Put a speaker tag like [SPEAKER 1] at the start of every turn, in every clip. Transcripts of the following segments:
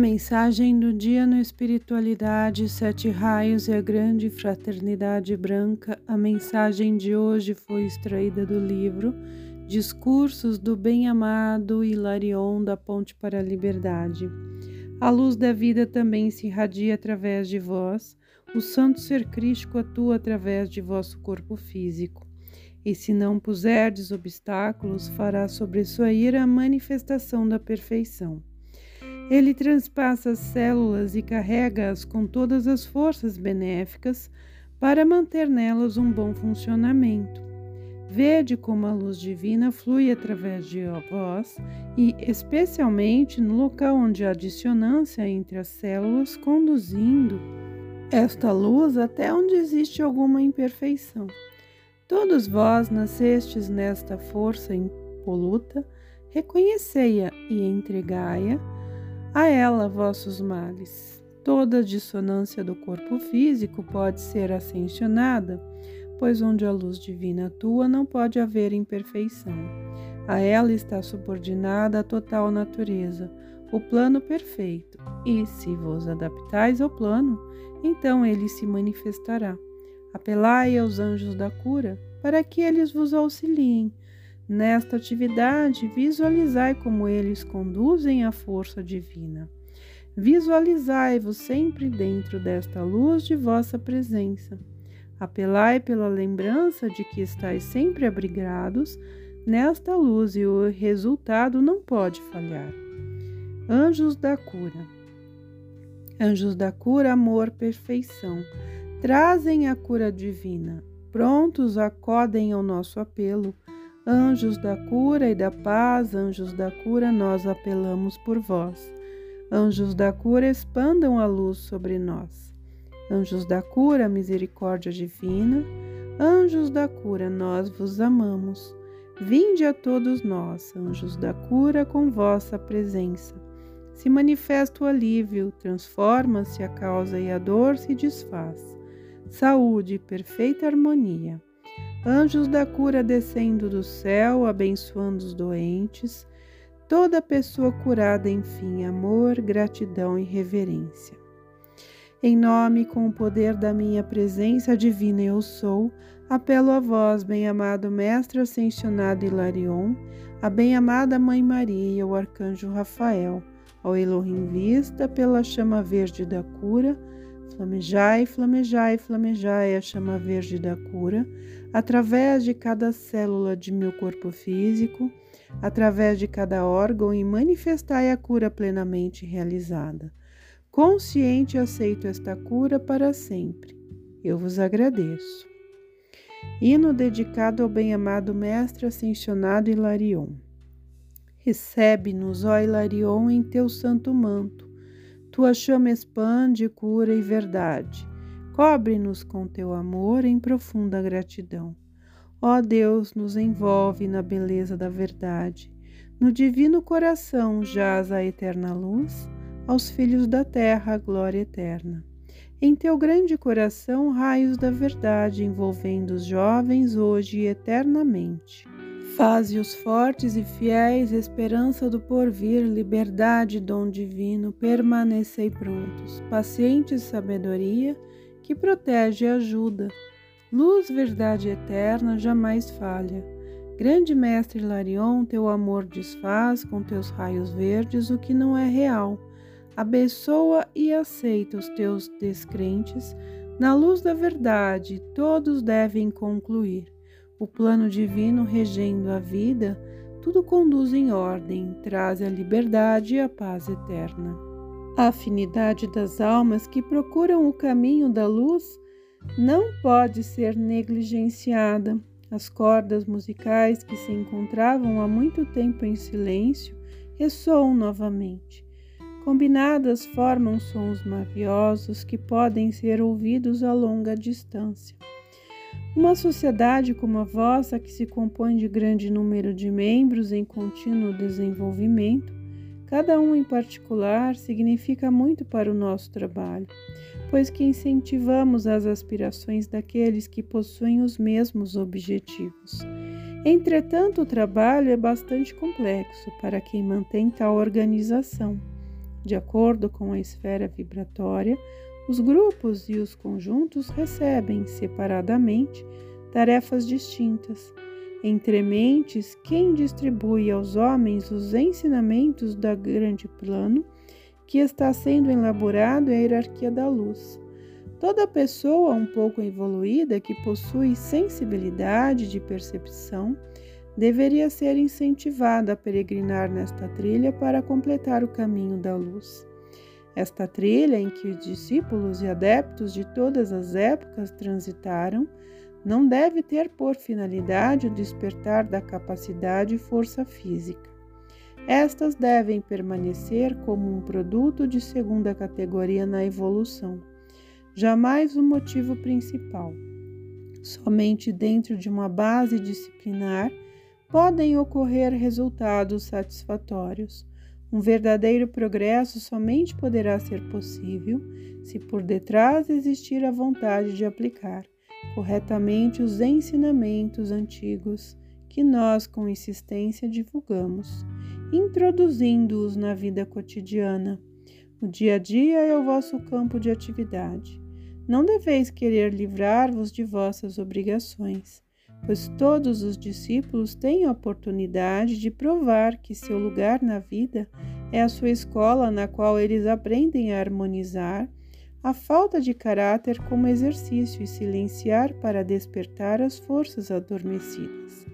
[SPEAKER 1] Mensagem do dia no Espiritualidade, Sete Raios e a Grande Fraternidade Branca. A mensagem de hoje foi extraída do livro Discursos do Bem-Amado Hilarion da Ponte para a Liberdade. A luz da vida também se irradia através de vós, o Santo Ser Crístico atua através de vosso corpo físico. E se não puserdes obstáculos, fará sobressair a manifestação da perfeição. Ele transpassa as células e carrega-as com todas as forças benéficas para manter nelas um bom funcionamento. Vede como a luz divina flui através de vós e, especialmente, no local onde há dissonância entre as células, conduzindo esta luz até onde existe alguma imperfeição. Todos vós nascestes nesta força impoluta, reconhecei-a e entregai-a a ela vossos males. Toda dissonância do corpo físico pode ser ascensionada, pois onde a luz divina atua não pode haver imperfeição. A ela está subordinada a total natureza, o plano perfeito, e se vos adaptais ao plano, então ele se manifestará. Apelai aos anjos da cura para que eles vos auxiliem Nesta atividade, visualizai como eles conduzem a força divina. Visualizai-vos sempre dentro desta luz de vossa presença. Apelai pela lembrança de que estáis sempre abrigados nesta luz e o resultado não pode falhar. Anjos da cura. Anjos da cura, amor, perfeição. Trazem a cura divina. Prontos acodem ao nosso apelo Anjos da cura e da paz, anjos da cura, nós apelamos por vós. Anjos da cura, expandam a luz sobre nós. Anjos da cura, misericórdia divina. Anjos da cura, nós vos amamos. Vinde a todos nós, anjos da cura, com vossa presença. Se manifesta o alívio, transforma-se a causa e a dor se desfaz. Saúde, perfeita harmonia. Anjos da cura descendo do céu, abençoando os doentes, toda pessoa curada, enfim, amor, gratidão e reverência. Em nome com o poder da minha presença divina eu sou, apelo a vós, bem-amado Mestre Ascensionado Hilarion, a bem-amada Mãe Maria e ao Arcanjo Rafael, ao Elohim Vista, pela chama verde da cura, Flamejai, flamejai, flamejai a chama verde da cura, através de cada célula de meu corpo físico, através de cada órgão e manifestai a cura plenamente realizada. Consciente aceito esta cura para sempre. Eu vos agradeço. Hino dedicado ao bem-amado Mestre Ascensionado Hilarion. Recebe-nos, ó Hilarion, em teu santo manto tua chama expande cura e verdade. Cobre-nos com teu amor em profunda gratidão. Ó Deus, nos envolve na beleza da verdade. No divino coração jaz a eterna luz, aos filhos da terra a glória eterna. Em teu grande coração, raios da verdade envolvendo os jovens hoje e eternamente. Faze-os fortes e fiéis, esperança do porvir, liberdade, dom divino, permanecei prontos, pacientes sabedoria, que protege e ajuda. Luz, verdade eterna, jamais falha. Grande Mestre Larion, teu amor desfaz com teus raios verdes o que não é real. Abençoa e aceita os teus descrentes. Na luz da verdade, todos devem concluir o plano divino regendo a vida, tudo conduz em ordem, traz a liberdade e a paz eterna. A afinidade das almas que procuram o caminho da luz não pode ser negligenciada. As cordas musicais que se encontravam há muito tempo em silêncio ressoam novamente. Combinadas formam sons maviosos que podem ser ouvidos a longa distância. Uma sociedade como a vossa, que se compõe de grande número de membros em contínuo desenvolvimento, cada um em particular, significa muito para o nosso trabalho, pois que incentivamos as aspirações daqueles que possuem os mesmos objetivos. Entretanto, o trabalho é bastante complexo para quem mantém tal organização. De acordo com a esfera vibratória, os grupos e os conjuntos recebem separadamente tarefas distintas. Entre mentes, quem distribui aos homens os ensinamentos da grande plano que está sendo elaborado é a hierarquia da luz. Toda pessoa um pouco evoluída que possui sensibilidade de percepção deveria ser incentivada a peregrinar nesta trilha para completar o caminho da luz. Esta trilha em que os discípulos e adeptos de todas as épocas transitaram não deve ter por finalidade o despertar da capacidade e força física. Estas devem permanecer como um produto de segunda categoria na evolução, jamais o motivo principal. Somente dentro de uma base disciplinar podem ocorrer resultados satisfatórios. Um verdadeiro progresso somente poderá ser possível se por detrás existir a vontade de aplicar corretamente os ensinamentos antigos que nós com insistência divulgamos, introduzindo-os na vida cotidiana. O dia a dia é o vosso campo de atividade. Não deveis querer livrar-vos de vossas obrigações pois todos os discípulos têm a oportunidade de provar que seu lugar na vida é a sua escola na qual eles aprendem a harmonizar a falta de caráter como exercício e silenciar para despertar as forças adormecidas.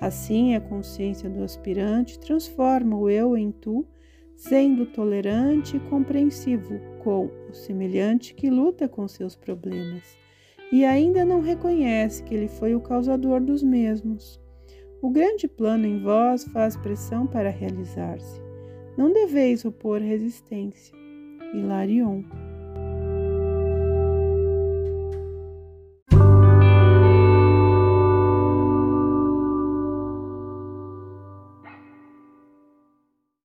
[SPEAKER 1] Assim, a consciência do aspirante transforma o eu em tu, sendo tolerante e compreensivo com o semelhante que luta com seus problemas e ainda não reconhece que ele foi o causador dos mesmos. O grande plano em vós faz pressão para realizar-se. Não deveis opor resistência. Hilarion